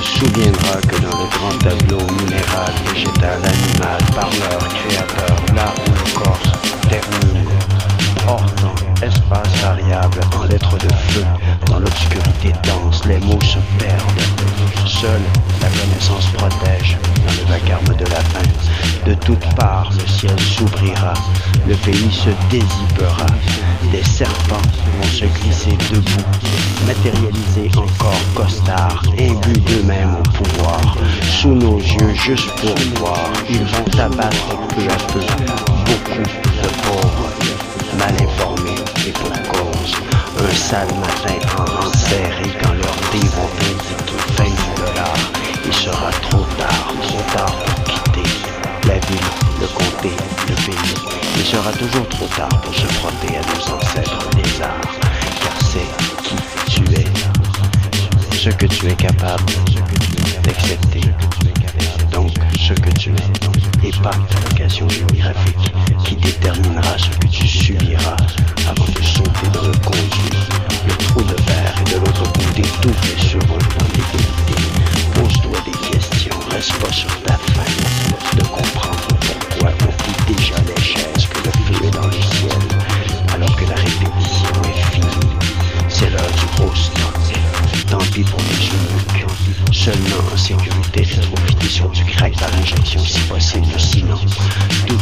tu te souviendras que dans le grand tableau minéral, végétal, animal, parleur, créateur, là où le corps termine, temps, espace variable, en lettres de feu, toutes parts, le ciel s'ouvrira, le pays se dézippera. Des serpents vont se glisser debout, matérialisés encore costards, imbus d'eux-mêmes au pouvoir. Sous nos yeux, juste pour voir, ils vont abattre peu à peu beaucoup de pauvres, mal informés et pour cause. Un sale matin en serré quand leurs dés sera toujours trop tard pour se frotter à nos ancêtres des arts, car c'est qui tu es, ce que tu es capable d'accepter. Donc, ce que tu es, et pas ta vocation géographique qui déterminera ce que tu subiras avant de sauter dans le conduit. Le trou de verre et de l'autre côté tout est sur l'égalité. Pose-toi des questions, reste pas sur ta en sécurité profiter sur du crack par injection si possible, sinon tout